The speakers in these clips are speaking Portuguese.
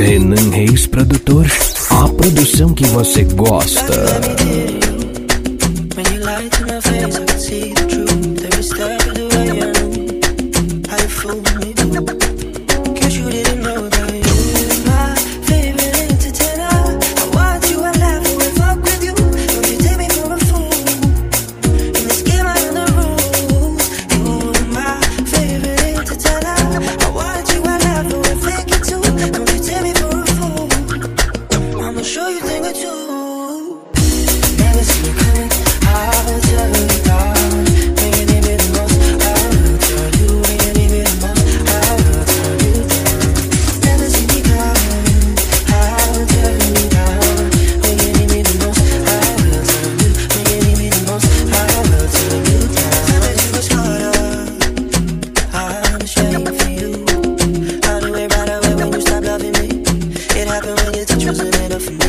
Renan Reis Produtor, a produção que você gosta. happen when you're choosing enough for.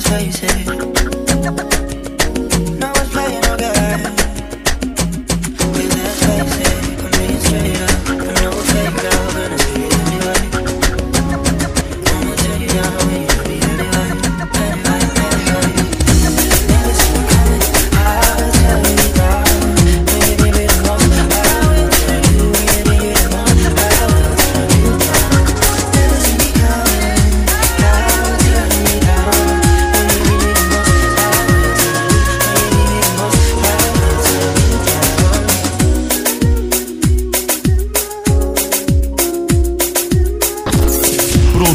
Faces.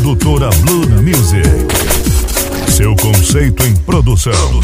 Produtora Blue Music. Seu conceito em produção.